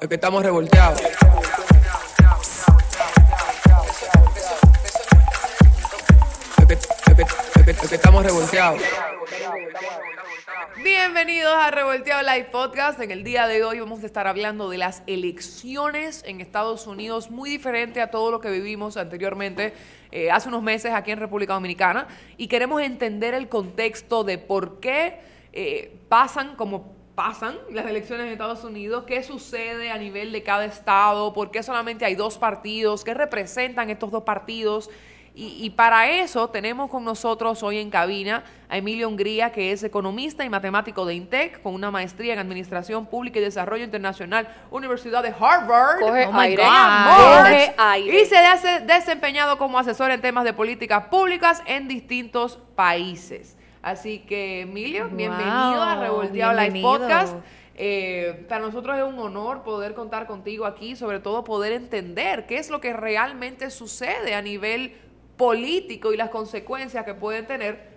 Es que estamos revolteados. Es que, es que- es que- es que estamos revolteados. Bienvenidos a Revolteado Live Podcast. En el día de hoy vamos a estar hablando de las elecciones en Estados Unidos, muy diferente a todo lo que vivimos anteriormente eh, hace unos meses aquí en República Dominicana. Y queremos entender el contexto de por qué eh, pasan como pasan las elecciones en Estados Unidos, qué sucede a nivel de cada estado, por qué solamente hay dos partidos, qué representan estos dos partidos. Y, y para eso tenemos con nosotros hoy en cabina a Emilio Hungría, que es economista y matemático de INTEC, con una maestría en Administración Pública y Desarrollo Internacional, Universidad de Harvard. Coge Oh my aire. Coge aire. Y se ha des- desempeñado como asesor en temas de políticas públicas en distintos países. Así que, Emilio, Wow, bienvenido a Revolteado Live bienvenido. Podcast. Eh, para nosotros es un honor poder contar contigo aquí, sobre todo poder entender qué es lo que realmente sucede a nivel político y las consecuencias que pueden tener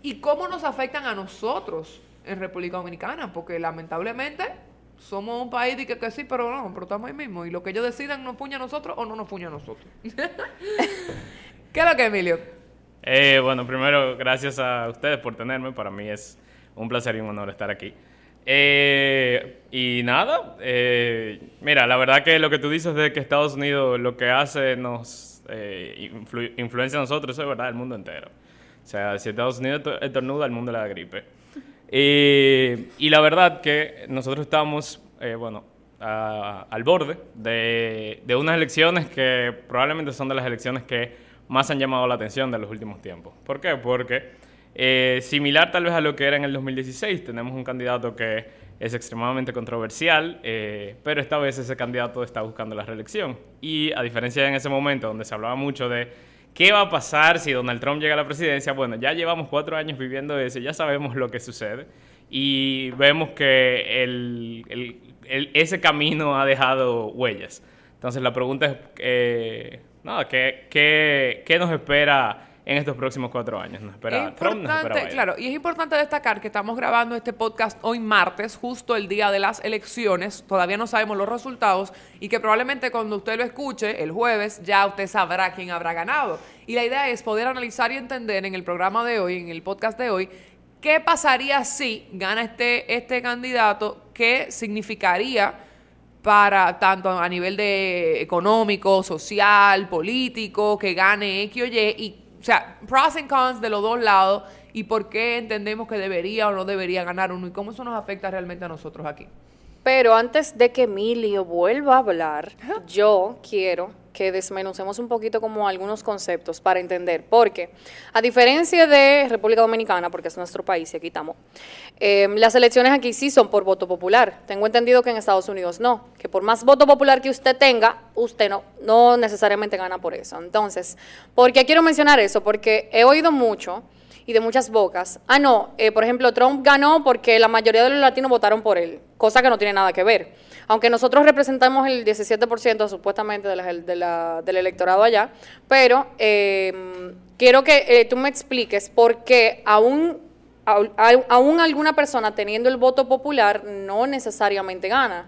y cómo nos afectan a nosotros en República Dominicana, porque lamentablemente somos un país que sí, pero no, pero estamos ahí mismo y lo que ellos decidan nos puña a nosotros o no nos puña a nosotros. ¿Qué es lo que, Emilio? Eh, bueno, primero, gracias a ustedes por tenerme. Para mí es un placer y un honor estar aquí. Eh, y nada, eh, mira, la verdad que lo que tú dices de que Estados Unidos lo que hace nos eh, influ- influencia a nosotros, eso es verdad, el mundo entero. O sea, si Estados Unidos esto- estornuda, el mundo le da gripe. Y la verdad que nosotros estamos, eh, bueno, a- al borde de, de unas elecciones que probablemente son de las elecciones que más han llamado la atención de los últimos tiempos. ¿Por qué? Porque eh, similar tal vez a lo que era en el 2016, tenemos un candidato que es extremadamente controversial, eh, pero esta vez ese candidato está buscando la reelección. Y a diferencia de en ese momento donde se hablaba mucho de qué va a pasar si Donald Trump llega a la presidencia, bueno, ya llevamos cuatro años viviendo eso, ya sabemos lo que sucede y vemos que el- el- el- ese camino ha dejado huellas. Entonces la pregunta es, eh, nada, ¿qué, qué, qué nos espera en estos próximos cuatro años? ¿Nos espera Es Trump? ¿Nos espera claro, y es importante destacar que estamos grabando este podcast hoy martes, justo el día de las elecciones. Todavía no sabemos los resultados y que probablemente cuando usted lo escuche el jueves ya usted sabrá quién habrá ganado. Y la idea es poder analizar y entender en el programa de hoy, en el podcast de hoy, qué pasaría si gana este, este candidato, qué significaría para tanto a nivel de económico, social, político, que gane X o Y, y, o sea, pros and cons de los dos lados y por qué entendemos que debería o no debería ganar uno y cómo eso nos afecta realmente a nosotros aquí. Pero antes de que Emilio vuelva a hablar, yo quiero que desmenucemos un poquito como algunos conceptos para entender. Porque, a diferencia de República Dominicana, porque es nuestro país y aquí estamos, eh, las elecciones aquí sí son por voto popular. Tengo entendido que en Estados Unidos no, que por más voto popular que usted tenga, usted no, no necesariamente gana por eso. Entonces, ¿por qué quiero mencionar eso? Porque he oído mucho y de muchas bocas. Ah, no, eh, por ejemplo, Trump ganó porque la mayoría de los latinos votaron por él, cosa que no tiene nada que ver. Aunque nosotros representamos el 17% supuestamente de la- de la- del electorado allá, pero eh, quiero que eh, tú me expliques por qué aún, aún alguna persona teniendo el voto popular no necesariamente gana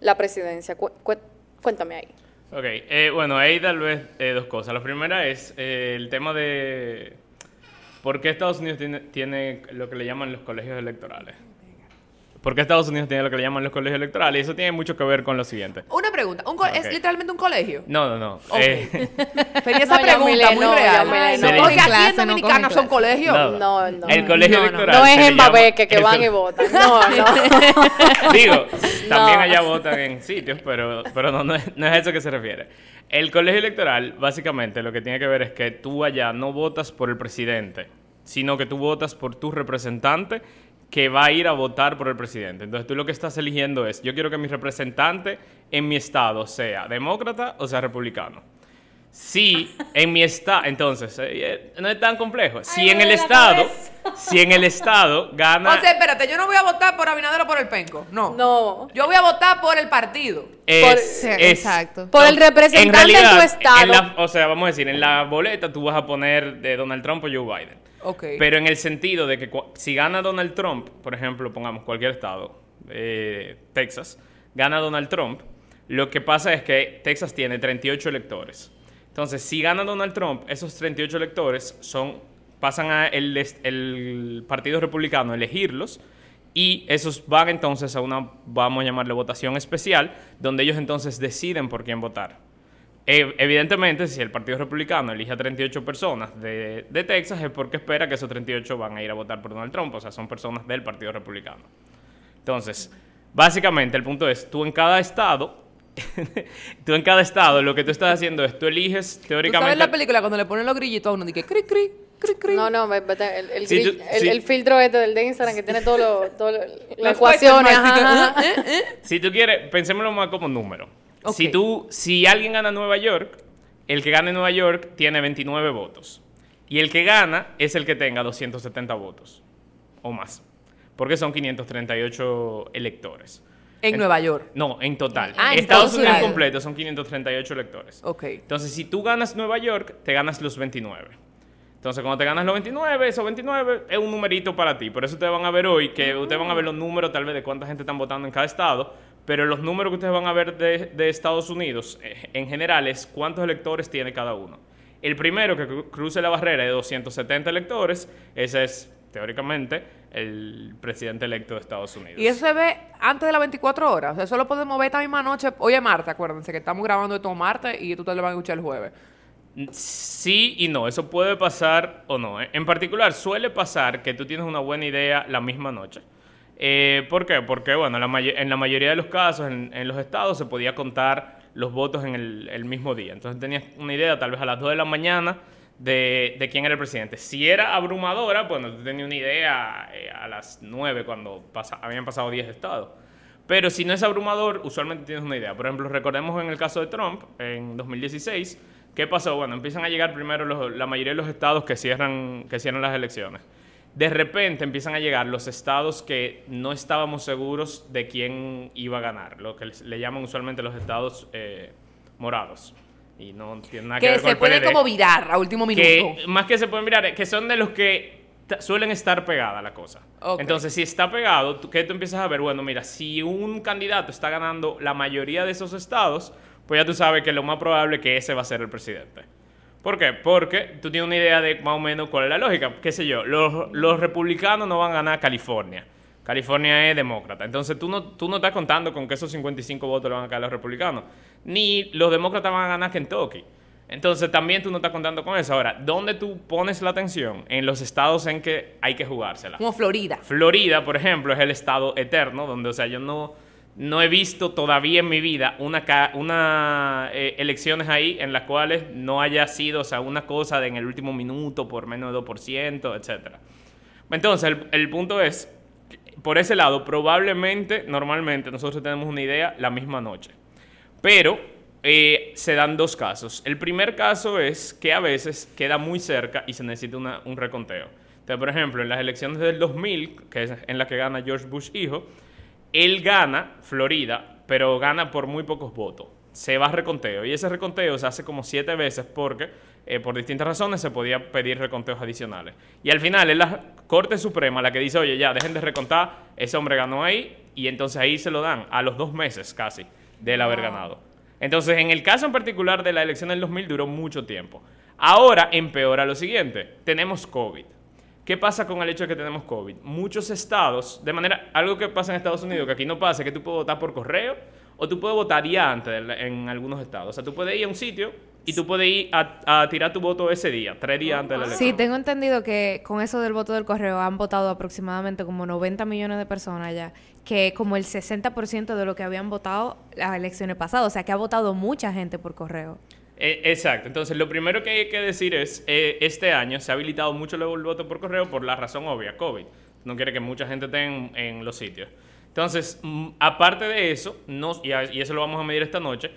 la presidencia. Cu- cu- cuéntame ahí. Ok, eh, bueno, ahí tal vez eh, dos cosas. La primera es el tema de por qué Estados Unidos tiene, tiene lo que le llaman los colegios electorales. ¿Por qué Estados Unidos tiene lo que le llaman los colegios electorales? Y eso tiene mucho que ver con lo siguiente. Una pregunta, ¿un ¿es literalmente un colegio? No, no, no. Ok. Eh, Sería esa No, pregunta muy no, real. No. Porque aquí clase, en Dominicana son colegios. No, no. El colegio No, no. electoral. No es en llama- que, van y votan. No, no. Digo, también allá votan en sitios, pero, pero no, no, es, no es a eso que se refiere. El colegio electoral, básicamente, lo que tiene que ver es que tú allá no votas por el presidente, sino que tú votas por tu representante que va a ir a votar por el presidente. Entonces tú lo que estás eligiendo es, yo quiero que mi representante en mi estado sea demócrata o sea republicano. Si en mi estado, entonces, eh, eh, no es tan complejo. Si Ay, en el estado, cabeza. si en el estado gana... O sea, espérate, yo no voy a votar por Abinader o por el Penco. No. No. Yo voy a votar por el partido. Por- Sí, exacto. Por el representante de tu estado. en la- o sea, vamos a decir, en la boleta tú vas a poner de Donald Trump o Joe Biden. Ok. Pero en el sentido de que si gana Donald Trump, por ejemplo, pongamos cualquier estado, eh, Texas, gana Donald Trump, lo que pasa es que Texas tiene 38 electores. Entonces, si gana Donald Trump, esos 38 electores son, pasan a el, Partido Republicano a elegirlos y esos van entonces a una, vamos a llamarle votación especial, donde ellos entonces deciden por quién votar. E- Evidentemente, si el Partido Republicano elige a 38 personas de, de Texas, es porque espera que esos 38 van a ir a votar por Donald Trump, o sea, son personas del Partido Republicano. Entonces, básicamente el punto es, tú en cada estado, tú en cada estado lo que tú estás haciendo es, tú eliges ¿Tú teóricamente... sabes la película cuando le ponen los grillitos a uno? Dice cri, cri, cri, cri. No, no, el, el, Sí, grill- tú- el- sí. el filtro este del de Instagram que tiene todo lo, todo lo- ajá. ¿eh? ¿eh? Si tú quieres, pensémoslo más como número. Si tú, si alguien gana Nueva York, el que gane Nueva York tiene 29 votos. Y el que gana es el que tenga 270 votos. O más. Porque son 538 electores. En Nueva York. No, en total. Ah, en Estados total. Unidos completo son 538 electores. Ok. Entonces, si tú ganas Nueva York, te ganas los 29. Entonces, cuando te ganas los 29, esos 29 es un numerito para ti. Por eso ustedes van a ver hoy que ustedes van a ver los números tal vez de cuánta gente están votando en cada estado, pero los números que ustedes van a ver de, de Estados Unidos eh, en general es cuántos electores tiene cada uno. El primero que cru- cruce la barrera de 270 electores, ese es teóricamente el presidente electo de Estados Unidos. Y eso se ve antes de las 24 horas. O sea, eso lo podemos ver esta misma noche. Hoy es martes, acuérdense que estamos grabando esto martes y ustedes lo van a escuchar el jueves. Sí y no, eso puede pasar o no. ¿eh? En particular, suele pasar que tú tienes una buena idea la misma noche. Eh, ¿Por qué? Porque, bueno, la en la mayoría de los casos, en, en los estados, se podía contar los votos en el, el mismo día. Entonces tenías una idea, tal vez a las 2 de la mañana, de, de quién era el presidente. Si era abrumadora, bueno, tú tenías una idea eh, a las 9 cuando pasa- habían pasado 10 estados. Pero si no es abrumador, usualmente tienes una idea. Por ejemplo, recordemos en el caso de Trump, en 2016, ¿qué pasó? Bueno, empiezan a llegar primero los- la mayoría de los estados que cierran, que cierran las elecciones. De repente empiezan a llegar los estados que no estábamos seguros de quién iba a ganar, lo que le llaman usualmente los estados eh, morados. Y no tiene nada que, Que ver con se pueden como virar a último minuto. que más que se pueden mirar, eh, que son de los que suelen estar pegada la cosa. Entonces, si está pegado, tú- ¿qué tú empiezas a ver? Bueno, mira, si un candidato está ganando la mayoría de esos estados, pues ya tú sabes que lo más probable es que ese va a ser el presidente. ¿Por qué? Porque tú tienes una idea de más o menos cuál es la lógica. ¿Qué sé yo? Los, los republicanos no van a ganar California. California es demócrata. Entonces tú no, tú no estás contando con que esos 55 votos le van a caer a los republicanos. Ni los demócratas van a ganar Kentucky. Entonces también tú no estás contando con eso. Ahora, ¿dónde tú pones la atención? En los estados en que hay que jugársela. Como Florida. Florida, por ejemplo, es el estado eterno, donde, o sea, yo no, no he visto todavía en mi vida una, una eh, elecciones ahí en las cuales no haya sido, o sea, una cosa de en el último minuto por menos de 2%, etcétera. Entonces, el, el punto es, por ese lado, probablemente, normalmente, nosotros tenemos una idea la misma noche. Pero eh, se dan dos casos. El primer caso es que a veces queda muy cerca y se necesita un reconteo. Entonces, por ejemplo, en las elecciones del 2000, que es en la que gana George Bush hijo, él gana Florida, pero gana por muy pocos votos. Se va a reconteo y ese reconteo se hace como siete veces porque eh, por distintas razones se podía pedir reconteos adicionales. Y al final es la Corte Suprema la que dice, oye, ya, dejen de recontar, ese hombre ganó ahí y entonces ahí se lo dan a los dos meses casi de él haber ganado. Entonces, en el caso en particular de la elección del 2000 duró mucho tiempo. Ahora empeora lo siguiente, tenemos COVID. ¿Qué pasa con el hecho de que tenemos COVID? Muchos estados, de manera, algo que pasa en Estados Unidos, que aquí no pasa, es que tú puedes votar por correo o tú puedes votar ya antes en algunos estados. O sea, tú puedes ir a un sitio y tú puedes ir a, a tirar tu voto ese día, tres días antes de la elección. Sí, tengo entendido que con eso del voto del correo han votado aproximadamente como 90 millones de personas ya, que como el 60% de lo que habían votado las elecciones pasadas, o sea que ha votado mucha gente por correo. Eh, exacto. Entonces, lo primero que hay que decir es, eh, este año se ha habilitado mucho el voto por correo por la razón obvia, COVID. No quiere que mucha gente esté en, en los sitios. Entonces, mm, aparte de eso, no, y, a- y eso lo vamos a medir esta noche,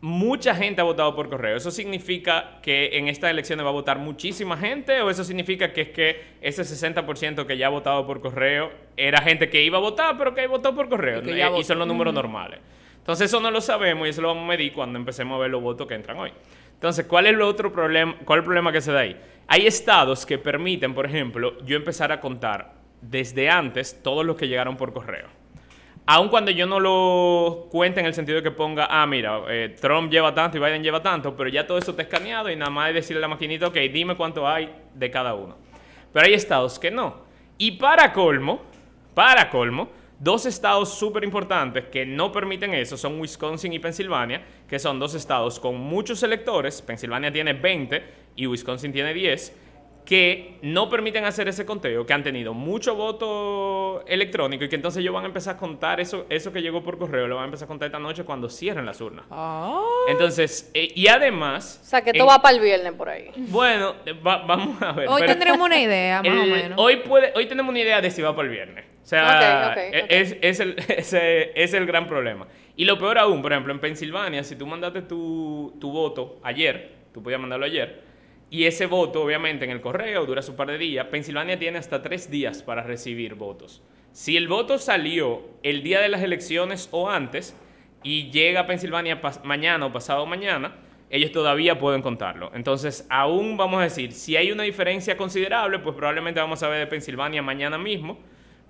mucha gente ha votado por correo. ¿Eso significa que en estas elecciones va a votar muchísima gente o eso significa que es que ese 60% que ya ha votado por correo era gente que iba a votar pero que votó por correo Y que y son los números normales? Entonces eso no lo sabemos y eso lo vamos a medir cuando empecemos a ver los votos que entran hoy. Entonces, ¿cuál es el otro problema? ¿Cuál es el problema que se da ahí? Hay estados que permiten, por ejemplo, yo empezar a contar desde antes todos los que llegaron por correo. Aun cuando yo no lo cuente en el sentido de que ponga, ah, mira, eh, Trump lleva tanto y Biden lleva tanto, pero ya todo eso está escaneado y nada más es decirle a la maquinita, ok, dime cuánto hay de cada uno. Pero hay estados que no. Y para colmo, para colmo, dos estados súper importantes que no permiten eso son Wisconsin y Pensilvania, que son dos estados con muchos electores. Pensilvania tiene 20 y Wisconsin tiene 10 que no permiten hacer ese conteo, que han tenido mucho voto electrónico y que entonces ellos van a empezar a contar eso, eso que llegó por correo, lo van a empezar a contar esta noche cuando cierren las urnas. Ah. Entonces, eh, y además... O sea, que en- esto va para el viernes por ahí. Bueno, eh, va- vamos a ver. Hoy pero tendremos una idea, más o menos. Hoy, puede, hoy tenemos una idea de si va para el viernes. O sea, e- ok. Es, es el, ese es el gran problema. Y lo peor aún, por ejemplo, en Pensilvania, si tú mandaste tu, tu voto ayer, tú podías mandarlo ayer, y ese voto, obviamente, en el correo dura su par de días, Pensilvania tiene hasta tres días para recibir votos. Si el voto salió el día de las elecciones o antes, y llega a Pensilvania mañana o pasado mañana, ellos todavía pueden contarlo. Entonces, aún vamos a decir, si hay una diferencia considerable, pues probablemente vamos a ver de Pensilvania mañana mismo.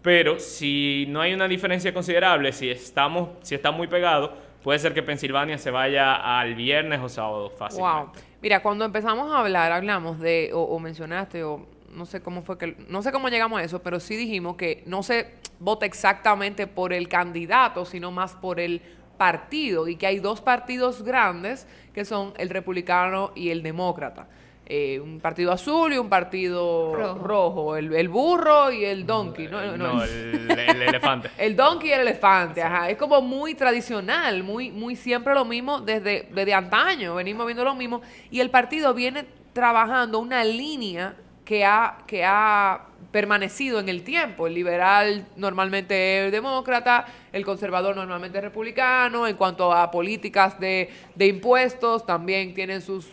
Pero si no hay una diferencia considerable, si estamos, si está muy pegado, puede ser que Pensilvania se vaya al viernes o sábado Wow. Mira, cuando empezamos a hablar, hablamos de, o, o mencionaste, o no sé cómo fue que, no sé cómo llegamos a eso, pero sí dijimos que no se vota exactamente por el candidato, sino más por el partido, y que hay dos partidos grandes que son el republicano y el demócrata. Eh, un partido azul y un partido rojo, Rojo. el, el burro y el donkey, ¿no? no, No, el, el elefante. el donkey y el elefante, ajá. Es como muy tradicional, muy, muy siempre lo mismo desde, desde antaño. Venimos viendo lo mismo. Y el partido viene trabajando una línea que ha, que ha permanecido en el tiempo. El liberal normalmente es demócrata, el conservador normalmente es republicano. En cuanto a políticas de, de impuestos, también tienen sus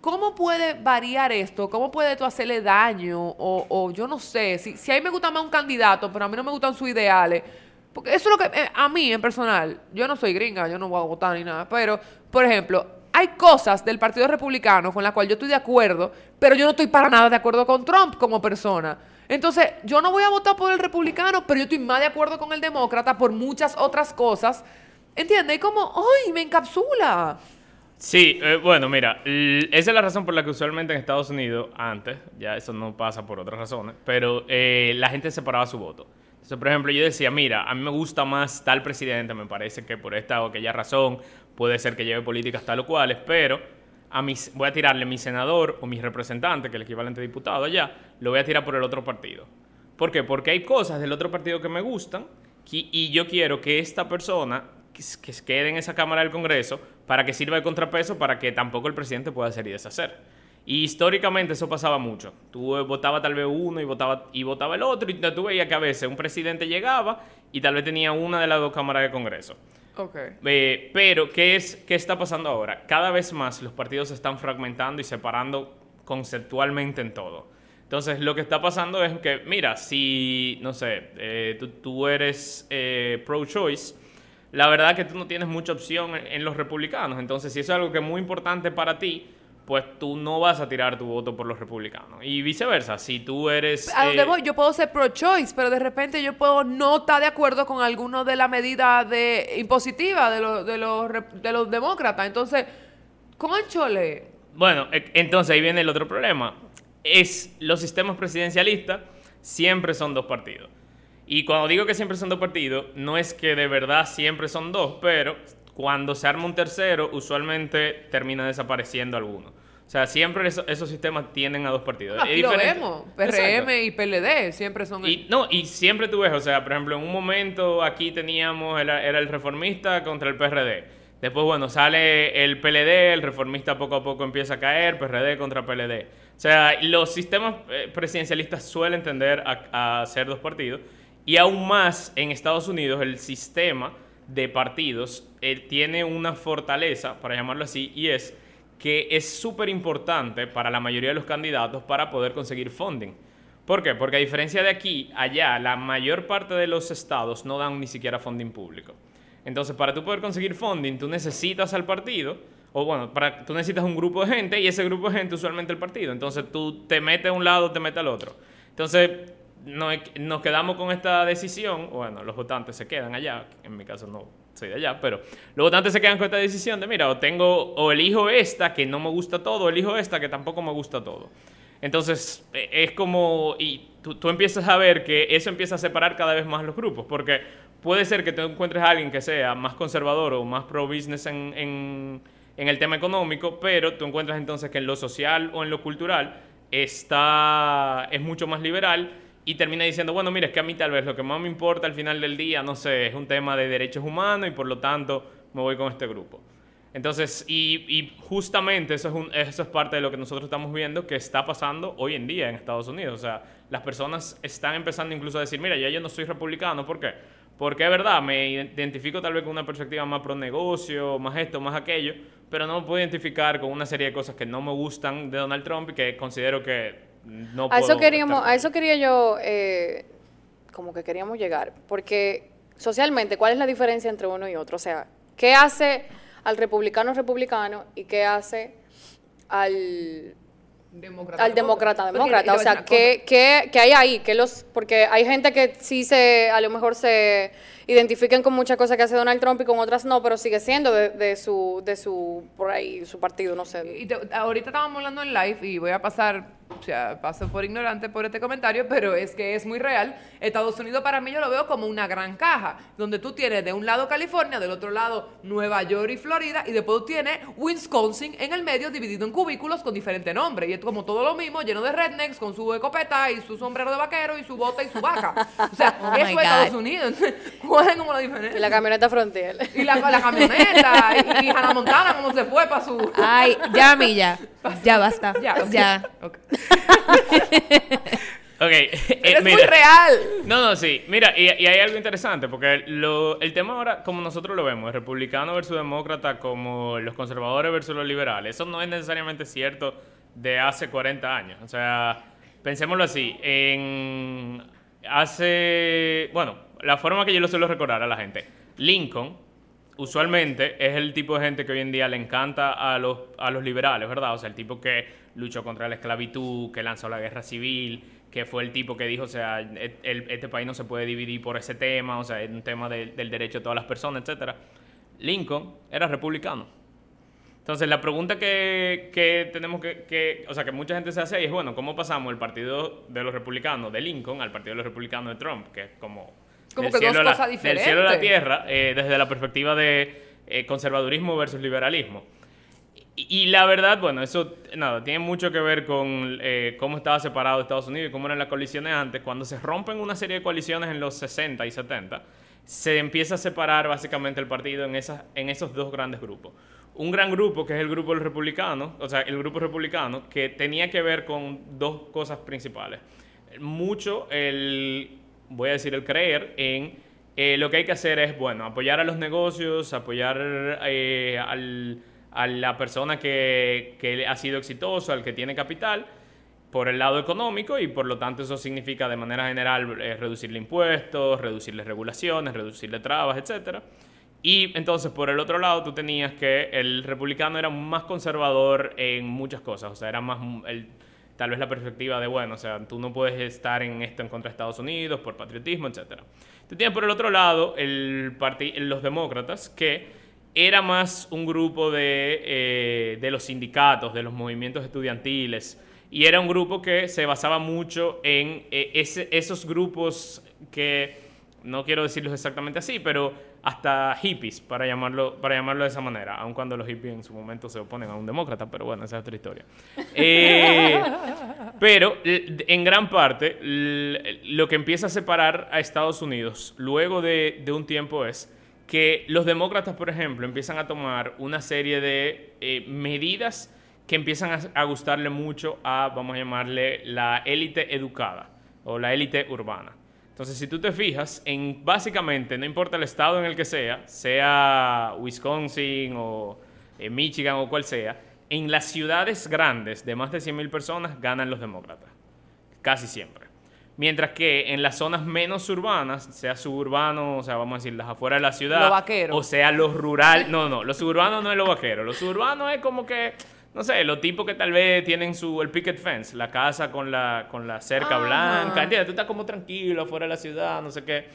¿Cómo puede variar esto? ¿Cómo puede tú hacerle daño? O, o yo no sé, si, si a mí me gusta más un candidato, pero a mí no me gustan sus ideales. Porque eso es lo que, eh, a mí en personal, yo no soy gringa, yo no voy a votar ni nada, pero, por ejemplo, hay cosas del Partido Republicano con las cuales yo estoy de acuerdo, pero yo no estoy para nada de acuerdo con Trump como persona. Entonces, yo no voy a votar por el republicano, pero yo estoy más de acuerdo con el demócrata por muchas otras cosas. ¿Entiendes? Y como, ¡ay, me encapsula! Sí, eh, bueno, mira, esa es la razón por la que usualmente en Estados Unidos, antes, ya eso no pasa por otras razones, pero eh, la gente separaba su voto. Entonces, por ejemplo, yo decía, mira, a mí me gusta más tal presidente, me parece que por esta o aquella razón puede ser que lleve políticas tal o cuales, pero a mis, voy a tirarle mi senador o mi representante, que es el equivalente de diputado allá, lo voy a tirar por el otro partido. ¿Por qué? Porque hay cosas del otro partido que me gustan y yo quiero que esta persona que, quede en esa Cámara del Congreso para que sirva de contrapeso para que tampoco el presidente pueda hacer y deshacer. Y históricamente eso pasaba mucho. Tú votaba tal vez uno y votaba, y votaba el otro y tú veías que a veces un presidente llegaba y tal vez tenía una de las dos cámaras de Congreso. Ok. Eh, pero, ¿qué, es, ¿qué está pasando ahora? Cada vez más los partidos se están fragmentando y separando conceptualmente en todo. Entonces, lo que está pasando es que, mira, si, no sé, eh, tú, tú eres eh, pro-choice, la verdad que tú no tienes mucha opción en, los republicanos. Entonces, si eso es algo que es muy importante para ti, pues tú no vas a tirar tu voto por los republicanos. Y viceversa, si tú eres... A donde eh, voy, yo puedo ser pro-choice, pero de repente yo puedo no estar de acuerdo con alguno de las medidas de, impositivas de los, de, los, rep- de los demócratas. Entonces, conchole. Bueno, e- entonces ahí viene el otro problema. Es los sistemas presidencialistas siempre son dos partidos. Y cuando digo que siempre son dos partidos, no es que de verdad siempre son dos, pero cuando se arma un tercero, usualmente termina desapareciendo alguno. O sea, siempre eso- esos sistemas tienden a dos partidos. Aquí lo vemos. Exacto. PRM y PLD siempre son... Y, no, y siempre tú ves, o sea, por ejemplo, en un momento aquí teníamos, era, era el reformista contra el PRD. Después, bueno, sale el PLD, el reformista poco a poco empieza a caer, PRD contra PLD. O sea, los sistemas eh, presidencialistas suelen tender a, a ser dos partidos. Y aún más en Estados Unidos, el sistema de partidos eh, tiene una fortaleza, para llamarlo así, y es que es súper importante para la mayoría de los candidatos para poder conseguir funding. ¿Por qué? Porque a diferencia de aquí, allá la mayor parte de los estados no dan ni siquiera funding público. Entonces, para tú poder conseguir funding, tú necesitas al partido, o bueno, para, tú necesitas un grupo de gente y ese grupo de gente usualmente el partido. Entonces, tú te metes a un lado, te metes al otro. Entonces, no- nos quedamos con esta decisión, bueno, los votantes se quedan allá, en mi caso no soy de allá, pero los votantes se quedan con esta decisión de, mira, o tengo, o elijo esta que no me gusta todo, o elijo esta que tampoco me gusta todo. Entonces, eh, es como, y tú, tú empiezas a ver que eso empieza a separar cada vez más los grupos, porque puede ser que tú encuentres a alguien que sea más conservador o más pro-business en, en, en el tema económico, pero tú encuentras entonces que en lo social o en lo cultural está, es mucho más liberal y termina diciendo, bueno, mira, es que a mí tal vez lo que más me importa al final del día, no sé, es un tema de derechos humanos y por lo tanto me voy con este grupo. Entonces, y, justamente eso es, un- eso es parte de lo que nosotros estamos viendo que está pasando hoy en día en Estados Unidos. O sea, las personas están empezando incluso a decir, mira, ya yo no soy republicano, ¿por qué? Porque es verdad, me identifico tal vez con una perspectiva más pro negocio, más esto, más aquello, pero no me puedo identificar con una serie de cosas que no me gustan de Donald Trump y que considero que no A eso queríamos, a eso quería yo, eh, como que queríamos llegar, porque socialmente, ¿cuál es la diferencia entre uno y otro? O sea, ¿qué hace al republicano republicano y qué hace al, Demócrata, al demócrata Porque, demócrata? O sea, ¿qué, qué, qué hay ahí? ¿Qué los, porque hay gente que sí se, a lo mejor se identifiquen con muchas cosas que hace Donald Trump y con otras no, pero sigue siendo de, de su, de su, por ahí, su partido, no sé. Y te- ahorita estábamos hablando en live y voy a pasar, o sea, paso por ignorante por este comentario, pero es que es muy real. Estados Unidos para mí yo lo veo como una gran caja, donde tú tienes de un lado California, del otro lado Nueva York y Florida, y después tú tienes Wisconsin en el medio dividido en cubículos con diferente nombre. Y es como todo lo mismo, lleno de rednecks, con su escopeta y su sombrero de vaquero y su bota y su vaca. O sea, Oh eso es God. Estados Unidos. ¿Cuál es como la diferencia? Y la camioneta Frontier. Y la, la camioneta, y, y Hannah Montana como se fue para su... Ay, ya, mi ya. Ya basta. Ya, ok. Ya. Ok. Ok, eh, es muy real. No, no, sí. Mira, y, y hay algo interesante, porque lo- el tema ahora, como nosotros lo vemos, republicano versus demócrata, como los conservadores versus los liberales, eso no es necesariamente cierto de hace 40 años. O sea, pensémoslo así, en hace, bueno, la forma que yo lo suelo recordar a la gente, Lincoln, usualmente es el tipo de gente que hoy en día le encanta a los, a los liberales, ¿verdad? O sea, el tipo que luchó contra la esclavitud, que lanzó la guerra civil, que fue el tipo que dijo, o sea, este país no se puede dividir por ese tema, o sea, es un tema del- del derecho de todas las personas, etcétera. Lincoln era republicano. Entonces, la pregunta que, que tenemos que, que- o sea, que mucha gente se hace ahí es, bueno, ¿cómo pasamos el partido de los republicanos de Lincoln al partido de los republicanos de Trump? Que es como... Como del que dos la- cosas Del cielo a la diferentes. tierra, eh, desde la perspectiva de eh, conservadurismo versus liberalismo. Y, y la verdad, bueno, eso, nada, tiene mucho que ver con eh, cómo estaba separado Estados Unidos y cómo eran las coaliciones antes. Cuando se rompen una serie de coaliciones en los 60 y 70, se empieza a separar básicamente el partido en, esas, en esos dos grandes grupos. Un gran grupo, que es el grupo republicanos, o sea, el grupo republicano, que tenía que ver con dos cosas principales. Mucho el, voy a decir, el creer en eh, lo que hay que hacer es, bueno, apoyar a los negocios, apoyar eh, al- a la persona que, que ha sido exitoso, al que tiene capital, por el lado económico y por lo tanto eso significa de manera general eh, reducirle impuestos, reducirle regulaciones, reducirle trabas, etcétera. Y entonces por el otro lado tú tenías que el republicano era más conservador en muchas cosas, o sea, era más el, tal vez la perspectiva de, bueno, o sea, tú no puedes estar en esto en contra de Estados Unidos por patriotismo, etcétera. Tú tienes por el otro lado el los demócratas que era más un grupo de, eh, de los sindicatos, de los movimientos estudiantiles, y era un grupo que se basaba mucho en eh, esos grupos que, no quiero decirlos exactamente así, pero hasta hippies, para llamarlo, para llamarlo de esa manera, aun cuando los hippies en su momento se oponen a un demócrata, pero bueno, esa es otra historia. Eh, pero en gran parte lo que empieza a separar a Estados Unidos luego de, de un tiempo es que los demócratas, por ejemplo, empiezan a tomar una serie de eh, medidas que empiezan a, a gustarle mucho a, vamos a llamarle, la élite educada o la élite urbana. Entonces, si tú te fijas, en básicamente, no importa el estado en el que sea, sea Wisconsin o eh, Michigan o cual sea, en las ciudades grandes de más de 100.000 personas ganan los demócratas. Casi siempre. Mientras que en las zonas menos urbanas, sea suburbano, o sea, vamos a decir, las afueras de la ciudad, Lo vaquero. o sea, los rural, no, no, lo suburbano no es lo vaquero, lo suburbano es como que no sé, los tipos que tal vez tienen su, el picket fence, la casa con la, con la cerca Ajá. blanca, ¿entiendes? Tú estás como tranquilo afuera de la ciudad, no sé qué.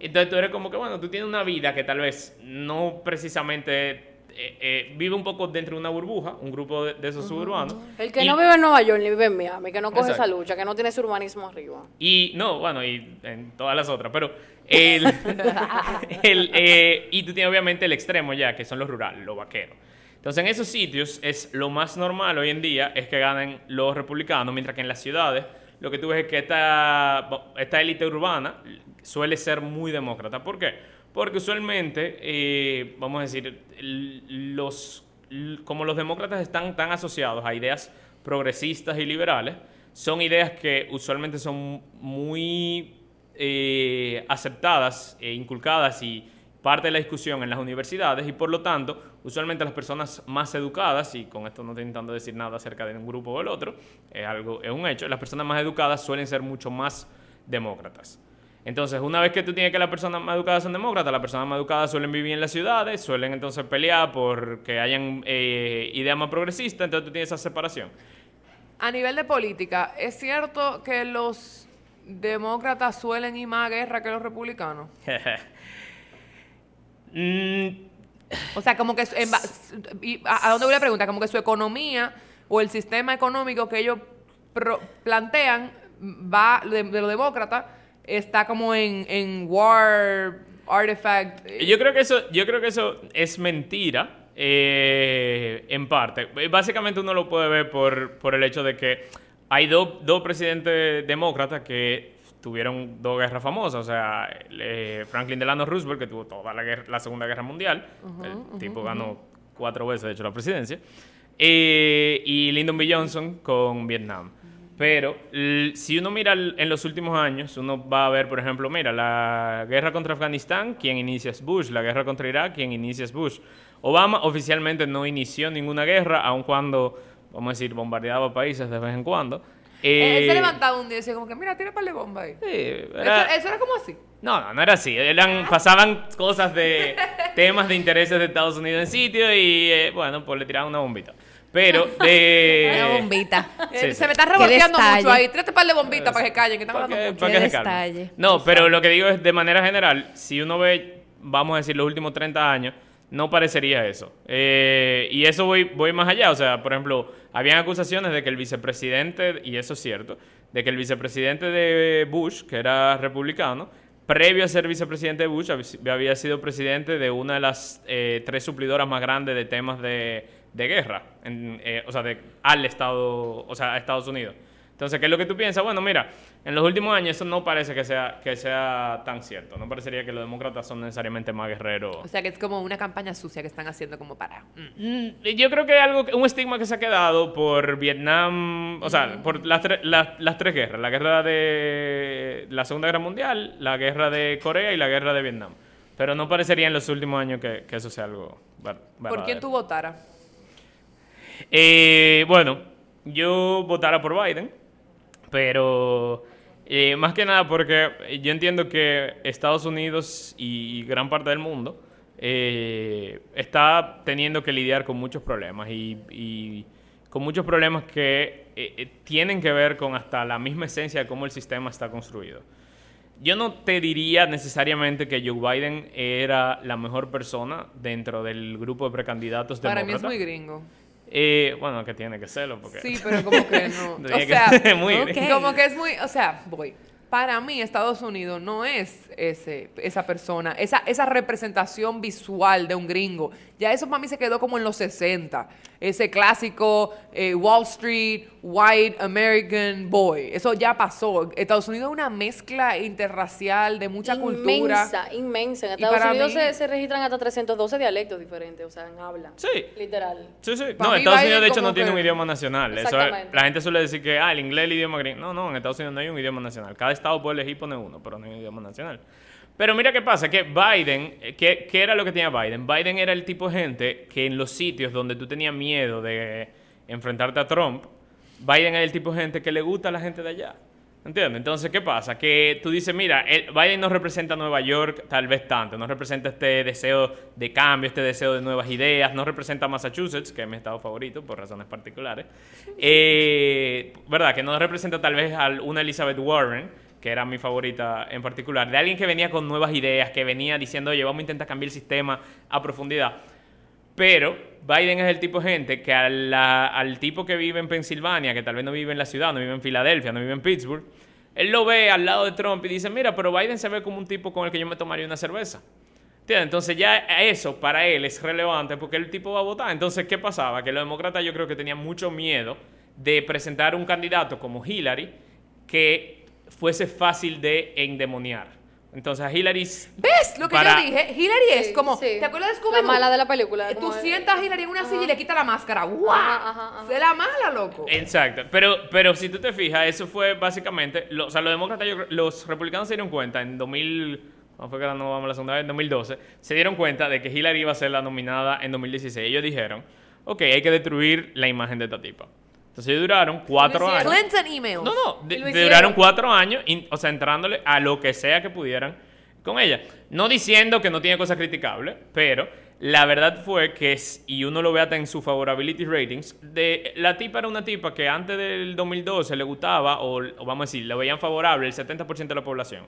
Entonces tú eres como que, bueno, tú tienes una vida que tal vez no precisamente eh, eh, vive un poco dentro de una burbuja, un grupo de, de esos suburbanos. El que Y- no vive en Nueva York ni vive en Miami, que no coge Exacto. esa lucha, que no tiene ese urbanismo arriba. Y no, bueno, y en todas las otras, pero el, el, eh, y tú tienes obviamente el extremo ya, que son los rurales, los vaqueros. Entonces en esos sitios es lo más normal hoy en día es que ganen los republicanos, mientras que en las ciudades lo que tú ves es que esta, élite urbana suele ser muy demócrata. ¿Por qué? Porque usualmente, eh, vamos a decir, los, como los demócratas están tan asociados a ideas progresistas y liberales, son ideas que usualmente son muy eh, aceptadas e inculcadas y parte de la discusión en las universidades y por lo tanto usualmente las personas más educadas y con esto no estoy intentando decir nada acerca de un grupo o el otro es algo es un hecho las personas más educadas suelen ser mucho más demócratas entonces una vez que tú tienes que las personas más educadas son demócratas las personas más educadas suelen vivir en las ciudades suelen entonces pelear por que hayan eh, ideas más progresistas entonces tú tienes esa separación A nivel de política, ¿es cierto que los demócratas suelen ir más a guerra que los republicanos? Mm, O sea, como que... en ¿A dónde voy la pregunta? Como que su economía o el sistema económico que ellos pro- plantean va de, de los demócratas está como en, en war, artifact... eh, Yo creo que eso, yo creo que eso es mentira, eh, en parte. Eh, Básicamente uno lo puede ver por, por el hecho de que hay dos dos presidentes demócratas que tuvieron dos guerras famosas. O sea, eh, Franklin Delano Roosevelt, que tuvo toda la, guerra- la Segunda Guerra Mundial. el tipo ganó cuatro veces, de hecho, la presidencia. Eh, y Lyndon B. Johnson con Vietnam. Pero si uno mira en los últimos años, uno va a ver, por ejemplo, mira, la guerra contra Afganistán, quien inicia es Bush, la guerra contra Irak, quien inicia es Bush. Obama oficialmente no inició ninguna guerra, aun cuando, vamos a decir, bombardeaba países de vez en cuando. Él se Eh, levantaba un día y decía como que, mira, tira para de bomba ahí. sí, Eso, era- eso era como así. no, no, no era así. Eran, pasaban cosas de temas de intereses de Estados Unidos en sitio y, eh, bueno, pues le tiraban una bombita. Pero de... Una bombita. Eh, Sí, se me está reboteando mucho ahí. Tírate par de bombitas para que callen, que están Pa' hablando mucho. que se. No, pero lo que digo es, de manera general, si uno ve, vamos a decir, los últimos 30 años, no parecería eso. Eh, y eso voy, voy más allá. O sea, por ejemplo, habían acusaciones de que el vicepresidente, y eso es cierto, de que el vicepresidente de Bush, que era republicano, previo a ser vicepresidente de Bush, hab- había sido presidente de una de las eh, tres suplidoras más grandes de temas de, de guerra, en, eh, o sea, de, al Estado, o sea, a Estados Unidos. Entonces, ¿qué es lo que tú piensas? Bueno, mira, en los últimos años eso no parece que sea, que sea tan cierto. No parecería que los demócratas son necesariamente más guerreros. O sea, que es como una campaña sucia que están haciendo como para... mm. Mm, Yo creo que hay algo, un estigma que se ha quedado por Vietnam, o sea, por las, tre- las, las tres guerras, la guerra de la Segunda Guerra Mundial, la guerra de Corea y la guerra de Vietnam. Pero no parecería en los últimos años que, que eso sea algo ¿Por quién tú votaras? Eh, bueno, yo votara por Biden, pero eh, más que nada porque yo entiendo que Estados Unidos y gran parte del mundo eh, está teniendo que lidiar con muchos problemas y, y con muchos problemas que eh, eh, tienen que ver con hasta la misma esencia de cómo el sistema está construido. Yo no te diría necesariamente que Joe Biden era la mejor persona dentro del grupo de precandidatos Para mí es demócratas. muy gringo. Eh, bueno, que tiene que serlo, porque... Sí, pero como que no. o que sea, muy ok. gringo. como que es muy, o sea, voy. Para mí Estados Unidos no es ese, esa persona, esa, esa representación visual de un gringo. Ya eso para mí se quedó como en los 60. Ese clásico eh, Wall Street, White American Boy. Eso ya pasó. Estados Unidos es una mezcla interracial de mucha cultura. inmensa, inmensa. En Y Estados Unidos mí- se, se registran hasta 312 dialectos diferentes, o sea, en habla. Sí. Literal. Sí, sí. No, Estados Biden Unidos de hecho no tiene un idioma nacional. Eso es- Exactamente. la gente suele decir que, ah, el inglés es el idioma gringo. No, no, en Estados Unidos no hay un idioma nacional. Cada estado puede elegir poner uno, pero no hay un idioma nacional. Pero mira qué pasa, que Biden, eh, ¿qué, qué era lo que tenía Biden? Biden era el tipo de gente que en los sitios donde tú tenías miedo de enfrentarte a Trump, Biden era el tipo de gente que le gusta a la gente de allá. ¿Entiendes? Entonces, ¿qué pasa? Que tú dices, mira, el- Biden no representa Nueva York tal vez tanto, no representa este deseo de cambio, este deseo de nuevas ideas, no representa Massachusetts, que es mi estado favorito por razones particulares, Eh, ¿verdad? Que no representa tal vez a una Elizabeth Warren, que era mi favorita en particular, de alguien que venía con nuevas ideas, que venía diciendo, oye, vamos a intentar cambiar el sistema a profundidad. Pero Biden es el tipo de gente que al tipo que vive en Pensilvania, que tal vez no vive en la ciudad, no vive en Filadelfia, no vive en Pittsburgh, él lo ve al lado de Trump y dice, mira, pero Biden se ve como un tipo con el que yo me tomaría una cerveza. Entonces ya eso para él es relevante porque el tipo va a votar. Entonces, ¿qué pasaba? Que los demócratas yo creo que tenían mucho miedo de presentar un candidato como Hillary que fuese fácil de endemoniar. Entonces a Hillary... ¿Ves lo que para- yo dije? Hillary es Sí, como, sí. ¿te acuerdas de La Scooby-Doo? mala de la película, Tú sientas a Hillary en una silla y le quitas la máscara. ¡Guau! Ajá, ajá, ajá. Se la mala, loco. Exacto, pero, pero si tú te fijas, eso fue básicamente, lo- o sea, los demócratas, yo los republicanos se dieron cuenta en 2000, ¿cómo fue que la vamos la segunda vez? En 2012, se dieron cuenta de que Hillary iba a ser la nominada en 2016. Ellos dijeron, ok, hay que destruir la imagen de esta tipa. Entonces duraron cuatro años. Clinton emails. No, no, de- duraron cuatro años, in- o sea, entrándole a lo que sea que pudieran con ella. No diciendo que no tiene cosas criticables, pero la verdad fue que, y uno lo ve hasta en su favorability ratings, de, la tipa era una tipa que antes del 2012 le gustaba, o, o vamos a decir, le veían favorable el 70% de la población.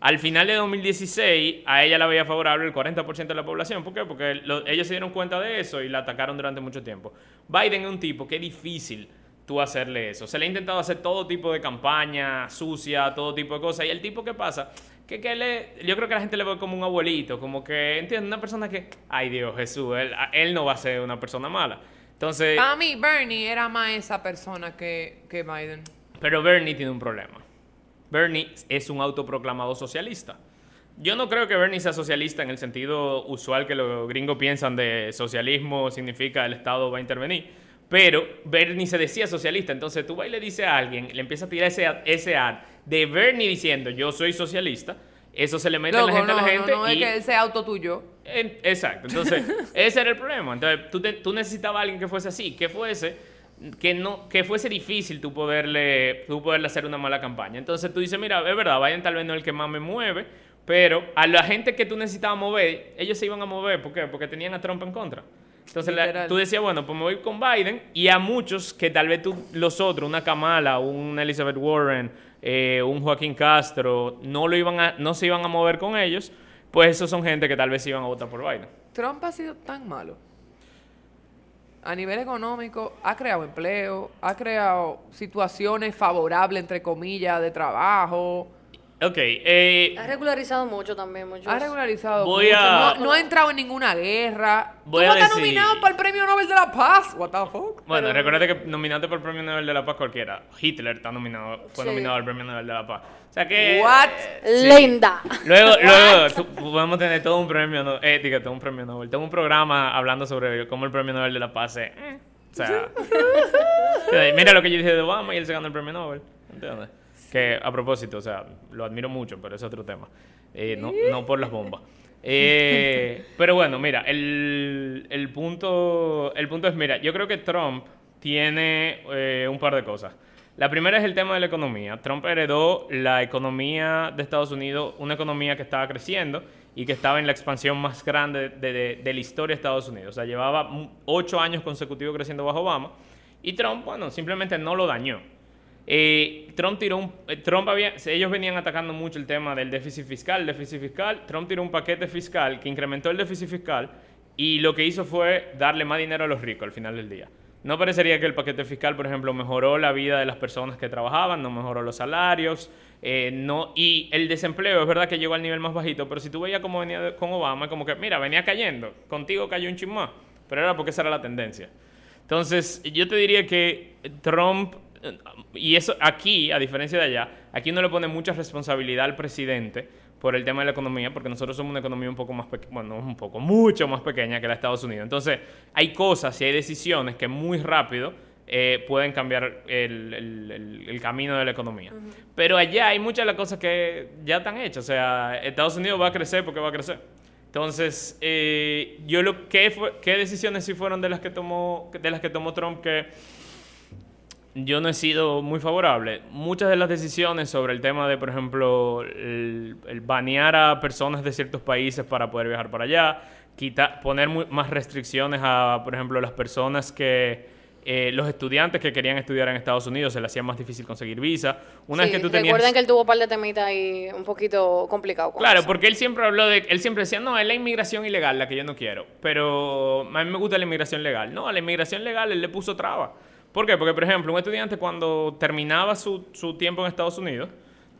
Al final de 2016, a ella la veía favorable el 40% de la población. ¿Por qué? Porque lo- ellos se dieron cuenta de eso y la atacaron durante mucho tiempo. Biden es un tipo que es difícil tú hacerle eso. Se le ha intentado hacer todo tipo de campaña sucia, todo tipo de cosas. Y el tipo que pasa, que, que él es- yo creo que la gente le ve como un abuelito, como que, ¿entiendes? Una persona que, ay Dios, Jesús, él, él no va a ser una persona mala. Entonces, Para mí, Bernie era más esa persona que, que Biden. pero Bernie tiene un problema. Bernie es un autoproclamado socialista. Yo no creo que Bernie sea socialista en el sentido usual que los gringos piensan de socialismo significa el Estado va a intervenir. Pero Bernie se decía socialista. Entonces tú vas y le dices a alguien, le empieza a tirar ese, ad- ese ad de Bernie diciendo yo soy socialista. Eso se le mete Loco, a la gente no, a la gente. no, no es y- que sea auto tuyo. en- Exacto, entonces ese era el problema. Entonces tú, te- tú necesitabas a alguien que fuese así, que fuese que no que fuese difícil tú poderle tú poderle hacer una mala campaña. Entonces tú dices, mira, es verdad, Biden tal vez no es el que más me mueve, pero a la gente que tú necesitabas mover, ellos se iban a mover, ¿por qué? Porque tenían a Trump en contra. Entonces la- tú decías, bueno, pues me voy con Biden y a muchos que tal vez tú, los otros, una Kamala, una Elizabeth Warren, eh, un Joaquín Castro, no, lo iban a, no se iban a mover con ellos, pues esos son gente que tal vez iban a votar por Biden. Trump ha sido tan malo. A nivel económico, ha creado empleo, ha creado situaciones favorables, entre comillas, de trabajo. Ok, eh, Ha regularizado mucho también, mucho. Ha regularizado Voy mucho, a- no, no ha entrado en ninguna guerra. Voy ¿Cómo a está decir- nominado para el Premio Nobel de la Paz? What the fuck? bueno, recuerda que nominante por el Premio Nobel de la Paz cualquiera. Hitler está nominado, fue Sí. nominado al Premio Nobel de la Paz. O sea que... What? sí. Linda. Luego, luego tú- podemos tener todo un premio, no, eh, diga, todo un premio Nobel, todo un programa hablando sobre cómo el premio Nobel de la Paz es, eh, o sea, eh, mira lo que yo dije de Obama y él se ganó el premio Nobel, ¿entiendes? Que a propósito, o sea, lo admiro mucho, pero es otro tema, Eh, no, no por las bombas. Eh, pero bueno, mira, el, el punto, el punto es, mira, yo creo que Trump tiene eh, un par de cosas. La primera es el tema de la economía. Trump heredó la economía de Estados Unidos, una economía que estaba creciendo y que estaba en la expansión más grande de, de- de la historia de Estados Unidos. O sea, llevaba ocho años consecutivos creciendo bajo Obama y Trump, bueno, simplemente no lo dañó. Trump tiró un, eh, Trump había, ellos venían atacando mucho el tema del déficit fiscal, déficit fiscal. Trump tiró un paquete fiscal que incrementó el déficit fiscal y lo que hizo fue darle más dinero a los ricos al final del día. No parecería que el paquete fiscal, por ejemplo, mejoró la vida de las personas que trabajaban, no mejoró los salarios, eh, no, y el desempleo es verdad que llegó al nivel más bajito, pero si tú veías cómo venía con Obama, como que, mira, venía cayendo, contigo cayó un chin más, pero era porque esa era la tendencia. Entonces, yo te diría que Trump, y eso aquí, a diferencia de allá, aquí no le pone mucha responsabilidad al presidente por el tema de la economía, porque nosotros somos una economía un poco más pequeña, bueno, no un poco, mucho más pequeña que la de Estados Unidos. Entonces, hay cosas y hay decisiones que muy rápido eh, pueden cambiar el, el- el- el camino de la economía. Pero allá hay muchas de las cosas que ya están hechas. O sea, Estados Unidos va a crecer porque va a crecer. Entonces, eh, yo lo ¿qué, fue, qué decisiones sí fueron de las que tomó de las que tomó Trump que yo no he sido muy favorable. Muchas de las decisiones sobre el tema de, por ejemplo, el, el banear a personas de ciertos países para poder viajar para allá, quita, poner más restricciones a, por ejemplo, las personas que... eh, los estudiantes que querían estudiar en Estados Unidos se les hacía más difícil conseguir visa. Una Sí, vez que tú tenías... Recuerden que él tuvo un par de temitas ahí un poquito complicado. con Claro, eso. porque él siempre habló de, él siempre decía, no, es la inmigración ilegal la que yo no quiero, pero a mí me gusta la inmigración legal. No, a la inmigración legal él le puso traba. ¿Por qué? Porque, por ejemplo, un estudiante cuando terminaba su, su tiempo en Estados Unidos,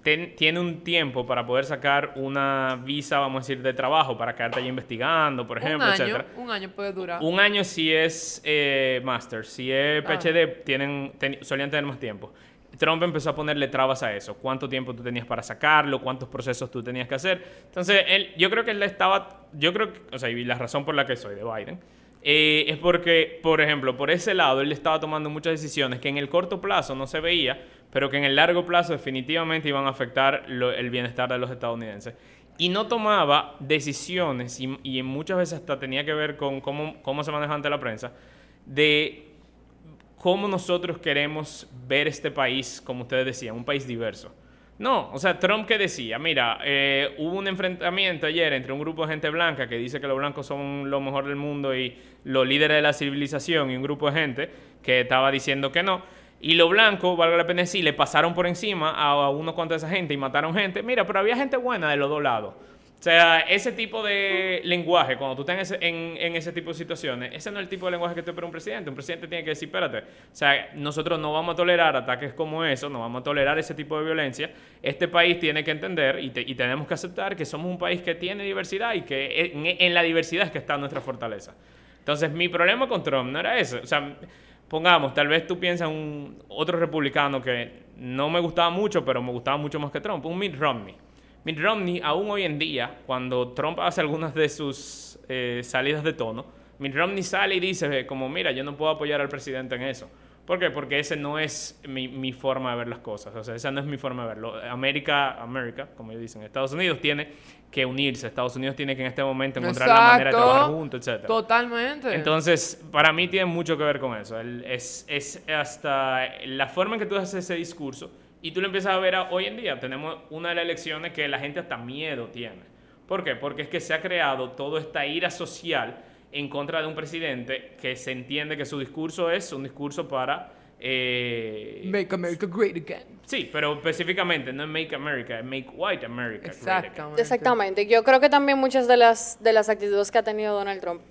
ten- tiene un tiempo para poder sacar una visa, vamos a decir, de trabajo, para quedarte allí investigando, por ejemplo, un año, etcétera. un año puede durar. Un año si es eh, master, si es PhD, tienen, ten- solían tener más tiempo. Trump empezó a ponerle trabas a eso. ¿Cuánto tiempo tú tenías para sacarlo? ¿Cuántos procesos tú tenías que hacer? Entonces, él, yo creo que él estaba, yo creo que, o sea, y la razón por la que soy de Biden, eh, es porque, por ejemplo, por ese lado, él estaba tomando muchas decisiones que en el corto plazo no se veía, pero que en el largo plazo definitivamente iban a afectar el bienestar de los estadounidenses. Y no tomaba decisiones, y, muchas veces hasta tenía que ver con cómo se maneja ante la prensa, de cómo nosotros queremos ver este país, como ustedes decían, un país diverso. No, o sea, Trump que decía, mira, eh, hubo un enfrentamiento ayer entre un grupo de gente blanca que dice que los blancos son lo mejor del mundo y los líderes de la civilización y un grupo de gente que estaba diciendo que no. Y los blancos, valga la pena decir, le pasaron por encima a, a cuantos de esa gente y mataron gente. Mira, pero había gente buena de los dos lados. O sea, ese tipo de lenguaje, cuando tú estás en ese, en, en ese tipo de situaciones, ese no es el tipo de lenguaje que te espera un presidente. Un presidente tiene que decir, espérate, o sea, nosotros no vamos a tolerar ataques como eso, no vamos a tolerar ese tipo de violencia. Este país tiene que entender y, te- y tenemos que aceptar que somos un país que tiene diversidad y que en, en la diversidad es que está nuestra fortaleza. Entonces, mi problema con Trump no era ese. O sea, pongamos, tal vez tú piensas en un otro republicano que no me gustaba mucho, pero me gustaba mucho más que Trump, un Mitt Romney. Mitt Romney, aún hoy en día, cuando Trump hace algunas de sus eh, salidas de tono, Mitt Romney sale y dice como, mira, yo no puedo apoyar al presidente en eso. ¿Por qué? Porque ese no es mi, mi forma de ver las cosas. O sea, esa no es mi forma de verlo. América, América, como ellos dicen, Estados Unidos tiene que unirse. Estados Unidos tiene que en este momento encontrar la manera de trabajar juntos, etc. Totalmente. Entonces, para mí tiene mucho que ver con eso. El- es, es hasta la forma en que tú haces ese discurso y tú lo empiezas a ver a- hoy en día. Tenemos una de las elecciones que la gente hasta miedo tiene. ¿Por qué? Porque es que se ha creado toda esta ira social en contra de un presidente que se entiende que su discurso es un discurso para... eh, Make America Great Again. sí, pero específicamente no es Make America, es Make White America. Great Again. Exactamente. Exactamente. Yo creo que también muchas de las, de las actitudes que ha tenido Donald Trump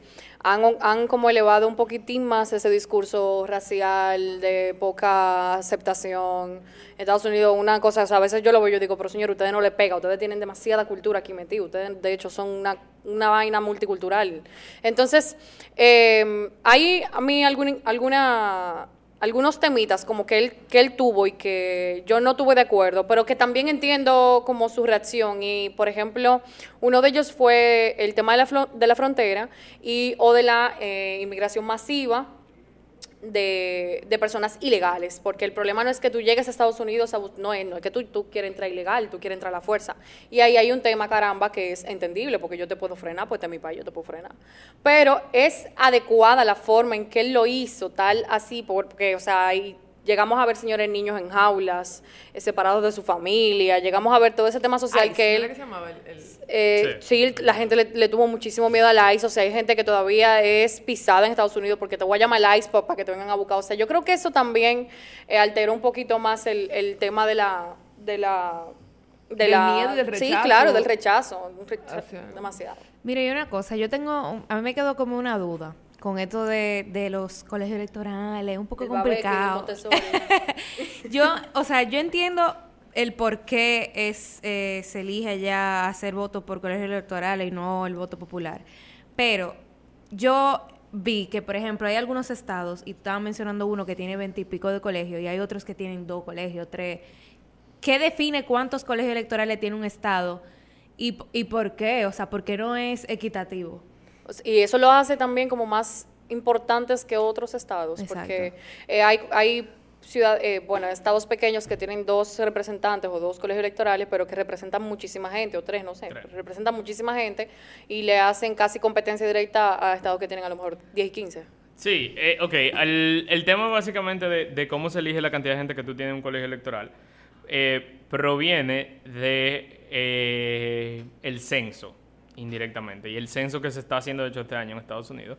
han, han como elevado un poquitín más ese discurso racial de poca aceptación. Estados Unidos, una cosa, o sea, a veces yo lo veo y yo digo, pero señor, ustedes no le pega, ustedes tienen demasiada cultura aquí metida, ustedes de hecho son una, una vaina multicultural. Entonces, eh, hay a mí alguna algunos temitas como que él, que él tuvo y que yo no tuve de acuerdo, pero que también entiendo como su reacción. Y, por ejemplo, uno de ellos fue el tema de la, de la frontera y o de la eh, inmigración masiva de, de personas ilegales, porque el problema no es que tú llegues a Estados Unidos, a no es, no es que tú, tú quieres entrar ilegal, tú quieres entrar a la fuerza. Y ahí hay un tema, caramba, que es entendible, porque yo te puedo frenar, pues este es mi país, yo te puedo frenar. Pero es adecuada la forma en que él lo hizo, tal así, porque, o sea, hay- llegamos a ver señores niños en jaulas, eh, separados de su familia, llegamos a ver todo ese tema social Ice, que ¿no él... era que se llamaba el- el- Eh, Sí. sí. la gente le, le tuvo muchísimo miedo al ICE, o sea, hay gente que todavía es pisada en Estados Unidos porque te voy a llamar al ICE pa- para que te vengan a buscar. O sea, yo creo que eso también eh, alteró un poquito más el, el tema de la... De la de Del la, miedo y del Sí, rechazo. claro, del rechazo. un rechazo Hacia- demasiado. Mire, y una cosa, yo tengo, a mí me quedó como una duda con esto de, de los colegios electorales, un poco El complicado. Yo, o sea, yo entiendo el por qué es, eh, se elige ya hacer voto por colegios electorales y no el voto popular. Pero yo vi que, por ejemplo, hay algunos estados, y estaba mencionando uno que tiene veintipico de colegios, y hay otros que tienen dos colegios, tres. ¿Qué define cuántos colegios electorales tiene un estado? ¿Y, y por qué? O sea, ¿por qué no es equitativo? Sea, Y eso lo hace también como más importantes que otros estados, Exacto. porque eh, hay, hay ciudad, eh, bueno, estados pequeños que tienen dos representantes o dos colegios electorales, pero que representan muchísima gente, o tres, no sé, Tres. representan muchísima gente y le hacen casi competencia directa a estados que tienen a lo mejor 10 y 15. Sí, eh, ok. El, el tema básicamente de, de cómo se elige la cantidad de gente que tú tienes en un colegio electoral eh, proviene de eh, el censo, indirectamente. Y el censo que se está haciendo, de hecho, este año en Estados Unidos.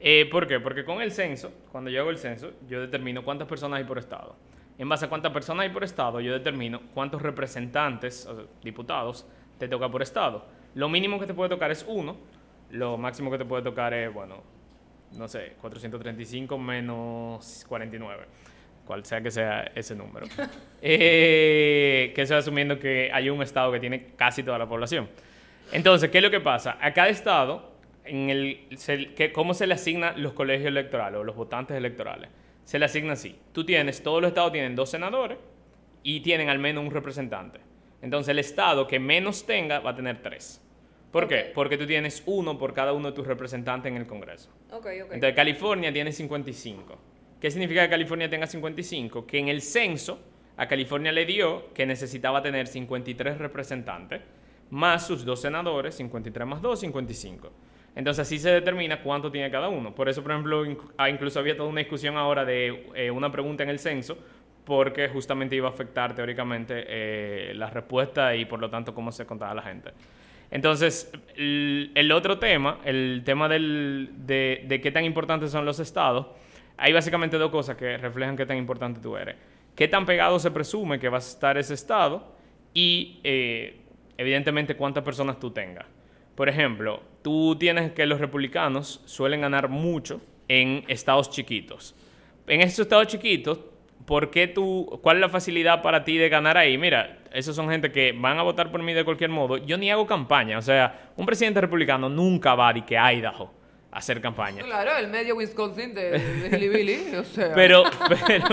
Eh, ¿Por qué? Porque con el censo, cuando yo hago el censo, yo determino cuántas personas hay por estado. En base a cuántas personas hay por estado, yo determino cuántos representantes, o sea, diputados, te toca por estado. Lo mínimo que te puede tocar es uno, lo máximo que te puede tocar es, bueno, no sé, 435 menos 49, cual sea que sea ese número. Eh, que eso asumiendo que hay un estado que tiene casi toda la población. Entonces, ¿qué es lo que pasa? A cada estado, en el, se- que- ¿cómo se le asignan los colegios electorales o los votantes electorales? Se le asigna así. Tú tienes, todos los estados tienen dos senadores y tienen al menos un representante. Entonces, el estado que menos tenga va a tener tres. ¿Por qué? Ok. Porque tú tienes uno por cada uno de tus representantes en el Congreso. Ok, ok. Entonces, California tiene 55. ¿Qué significa que California tenga 55? Que en el censo a California le dio que necesitaba tener 53 representantes, más sus dos senadores, 53 más 2, 55. Entonces así se determina cuánto tiene cada uno. Por eso, por ejemplo, ah, incluso había toda una discusión ahora de eh, una pregunta en el censo, porque justamente iba a afectar teóricamente eh, la respuesta y por lo tanto cómo se contaba la gente. Entonces, el, otro tema, el tema del- de, de qué tan importantes son los estados, hay básicamente dos cosas que reflejan qué tan importante tú eres. Qué tan pegado se presume que va a estar ese estado y, eh, evidentemente, cuántas personas tú tengas. Por ejemplo, tú tienes que los republicanos suelen ganar mucho en estados chiquitos. En esos estados chiquitos, ¿por qué tú, ¿cuál es la facilidad para ti de ganar ahí? Mira, esos son gente que van a votar por mí de cualquier modo. Yo ni hago campaña. O sea, un presidente republicano nunca va a que a Idaho a hacer campaña. Claro, el medio Wisconsin de, de Hillbilly, o sea. Pero, pero,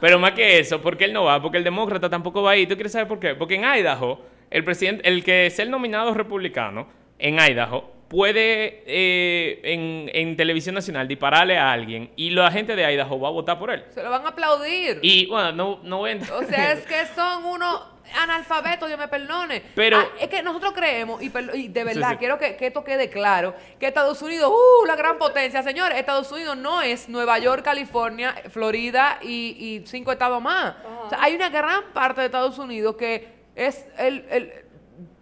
pero más que eso, ¿por qué él no va? Porque el demócrata tampoco va ahí. ¿Tú quieres saber por qué? Porque en Idaho, el presidente, el que es el nominado republicano en Idaho puede eh, en, en televisión nacional dispararle a alguien y la gente de Idaho va a votar por él. Se lo van a aplaudir. Y bueno, no, no voy a O sea, es que son unos analfabetos, Dios me perdone. Pero- Ah, es que nosotros creemos, y, de verdad sí. quiero que, que esto quede claro, que Estados Unidos, ¡uh! La gran potencia. Señores, Estados Unidos no es Nueva York, California, Florida y, y cinco estados más. O sea, hay una gran parte de Estados Unidos que es el... el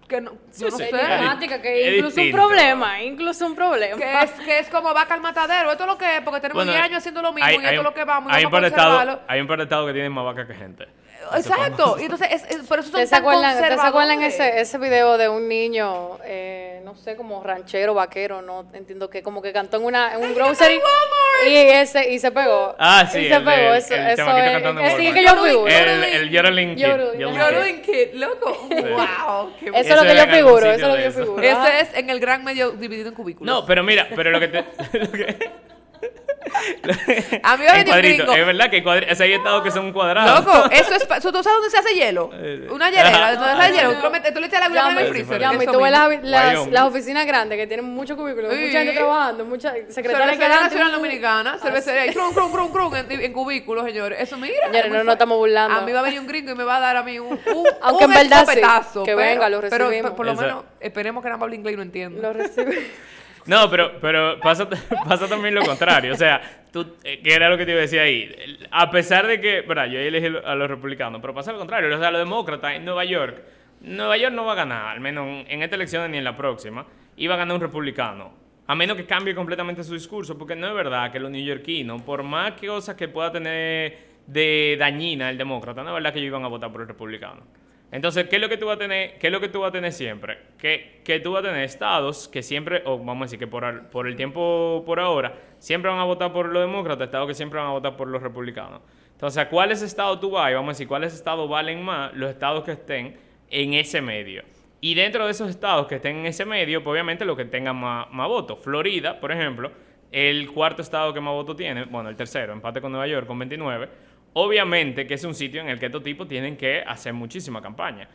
que no, yo no sí. sé. Temática, que Es incluso un distinto. problema, incluso un problema. Que es, que es como vaca al matadero. Esto es lo que es, porque tenemos Bueno, 10 años haciendo lo mismo hay- y esto hay es un- lo que vamos. y Hay un, vamos par a de conservarlo. hay un par de estados que tienen más vaca que gente. Eso Exacto. Y entonces, es, es- por eso son ¿Ustedes se tan acuerdan, ¿ustedes se acuerdan ese, ese video de un niño, eh, no sé, como ranchero, vaquero, no entiendo qué, como que cantó en, una, en un grocery y, ese, y se pegó? Ah, sí, Y se el pegó, del- eso, el eso es, sí, Walmart. que yo figuro. El, el Yodeling Kid. Yodeling. Kid. Loco. Wow. qué Eso es Eso lo que yo figuro, eso es lo que yo eso. figuro. Ese Ajá. es en el gran medio dividido en cubículos. No, pero mira, pero lo que te... A mí me en venía un cuadrito. gringo. Es verdad que hay, cuadri- o sea, hay estados que son cuadrados. Loco, eso es. pa- ¿Tú sabes dónde se hace hielo? Eh, Una hielera. ¿Dónde se hace hielo? Tú, lo metes- tú le echas la agua en el freezer. ya, tú ves las, oficinas grandes que tienen muchos cubículos, Sí. mucha gente trabajando, mucha secretaria que adelante, Nacional un- Dominicana, cervecería, y crum, crum, crum, crum, en, en cubículos, señores. Eso, mira. Señores, no nos fa- estamos burlando. A mí va a venir un gringo y me va a dar a mí un, un, Aunque un en verdad sí, escopetazo, que pero- venga, lo Pero recibimos. por lo menos esperemos que Namba Inglés lo entienda. Lo recibe. No, pero, pero pasa, pasa también lo contrario. O sea, tú, eh, que era lo que te iba a decir ahí. A pesar de que, verdad, yo elegí a los republicanos, pero pasa lo contrario. O sea, los demócratas en Nueva York, Nueva York no va a ganar, al menos en- esta elección ni en la próxima, va a ganar un republicano. A menos que cambie completamente su discurso, porque no es verdad que los neoyorquinos, por más que cosas que pueda tener de dañina el demócrata, no es verdad que ellos iban a votar por el republicano. Entonces, ¿qué es lo que tú vas a tener, qué es lo que tú vas a tener siempre? Que, que tú vas a tener estados que siempre, o vamos a decir que por, por el tiempo por ahora, siempre van a votar por los demócratas, estados que siempre van a votar por los republicanos. Entonces, ¿a cuáles estados tú vas? Y vamos a decir, ¿cuáles estados valen más? Los estados que estén en ese medio. Y dentro de esos estados que estén en ese medio, pues obviamente los que tengan más, más votos. Florida, por ejemplo, el cuarto estado que más votos tiene, bueno, el tercero, empate con Nueva York con 29. Obviamente que es un sitio en el que estos tipos tienen que hacer muchísima campaña.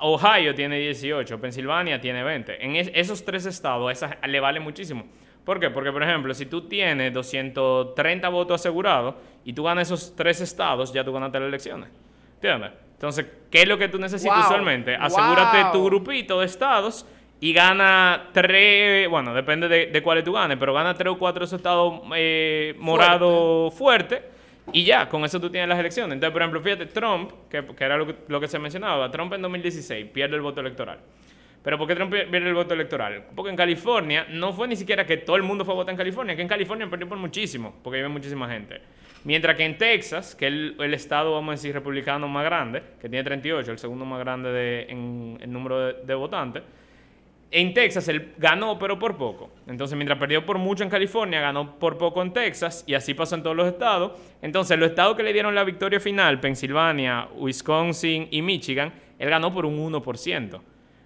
Ohio tiene 18, Pensilvania tiene 20. En es- esos tres estados esa le vale muchísimo. ¿Por qué? Porque, por ejemplo, si tú tienes 230 votos asegurados y tú ganas esos tres estados, ya tú ganaste las elecciones. ¿Entiendes? Entonces, ¿qué es lo que tú necesitas Wow. usualmente? Asegúrate Wow. tu grupito de estados y gana tres, bueno, depende de, de cuáles tú ganes, pero gana tres o cuatro de esos estados eh, morados fuertes. Y ya, con eso tú tienes las elecciones. Entonces, por ejemplo, fíjate, Trump, que, era lo que, lo que se mencionaba, Trump en 2016 pierde el voto electoral. Pero ¿por qué Trump pierde el voto electoral? Porque en California no fue ni siquiera que todo el mundo fue a votar en California, que en California perdió por muchísimo, porque vive muchísima gente. Mientras que en Texas, que es el, el estado, vamos a decir, republicano más grande, que tiene 38, el segundo más grande de, en, en número de votantes, en Texas él ganó, pero por poco. Entonces, mientras perdió por mucho en California, ganó por poco en Texas, y así pasó en todos los estados. Entonces, los estados que le dieron la victoria final, Pensilvania, Wisconsin y Michigan, él ganó por un 1%.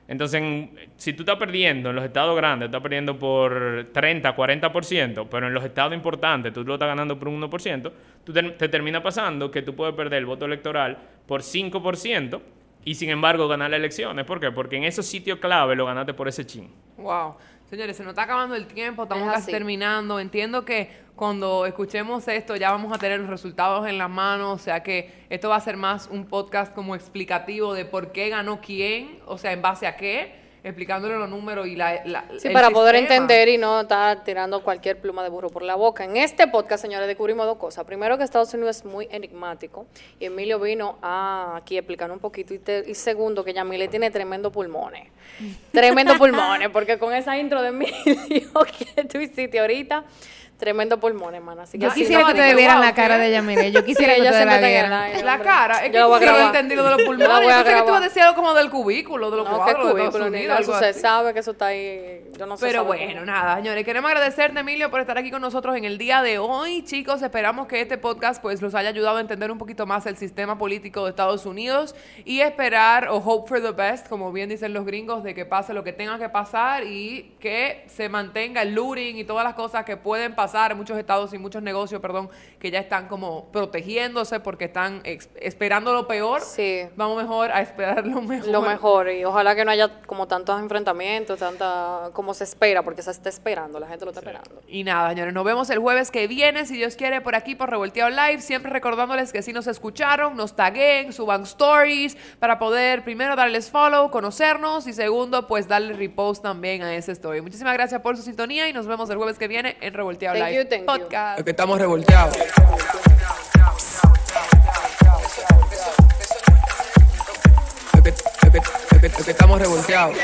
Entonces, en- si tú estás perdiendo en los estados grandes, estás perdiendo por 30, 40%, pero en los estados importantes tú lo estás ganando por un 1%, tú te, te termina pasando que tú puedes perder el voto electoral por 5% y sin embargo ganar las elecciones. ¿Por qué? Porque en esos sitios clave lo ganaste por ese chin. Wow. Señores, se nos está acabando el tiempo, estamos Es casi terminando. Entiendo que cuando escuchemos esto ya vamos a tener los resultados en la mano, o sea que esto va a ser más un podcast como explicativo de por qué ganó quién, o sea, en base a qué, explicándole los números y la... la- Sí, el para poder sistema. entender y no estar tirando cualquier pluma de burro por la boca. En este podcast, señores, descubrimos dos cosas. Primero, que Estados Unidos es muy enigmático y Emilio vino a aquí a explicar un poquito. Y, te- y segundo, que Yamile tiene tremendo pulmones. Tremendo pulmones, porque con esa intro de Emilio que tú hiciste ahorita, tremendo pulmones, hermano. Así que Yo así quisiera no que ustedes vieran wow, la cara ¿qué? de Yamile. Yo quisiera Sí, que ella ustedes se la vieran. La cara, es que Yo la voy a yo no grabar. entendí lo de los pulmones. Yo pensé que tú decir algo como del cubículo, de los No, cuadros de Estados cubículo, ni Unidos. algo se así. sabe que eso está ahí. Yo no sé. Pero bueno, nada, señores, queremos agradecerte, Emilio, por estar aquí con nosotros en el día de hoy. Chicos, esperamos que este podcast pues los haya ayudado a entender un poquito más el sistema político de Estados Unidos y esperar o hope for the best, como bien dicen los gringos, de que pase lo que tenga que pasar y que se mantenga el looting y todas las cosas que pueden pasar muchos estados y muchos negocios, perdón, que ya están como protegiéndose porque están esperando lo peor. Sí. Vamos mejor a esperar lo mejor. Lo mejor, y ojalá que no haya como tantos enfrentamientos, tanta como se espera, porque se está esperando, la gente lo está esperando. Y nada, señores, nos vemos el jueves que viene, si Dios quiere, por aquí por Revolteado Live. Siempre recordándoles que si nos escucharon, nos taguen, suban stories para poder primero darles follow, conocernos y segundo, pues darle repost también a ese story. Muchísimas gracias por su sintonía y nos vemos el jueves que viene en Revolteado Thank Live you, thank you. Podcast. Es que estamos revolteados. Es que, es que- es que- es que estamos revolteados.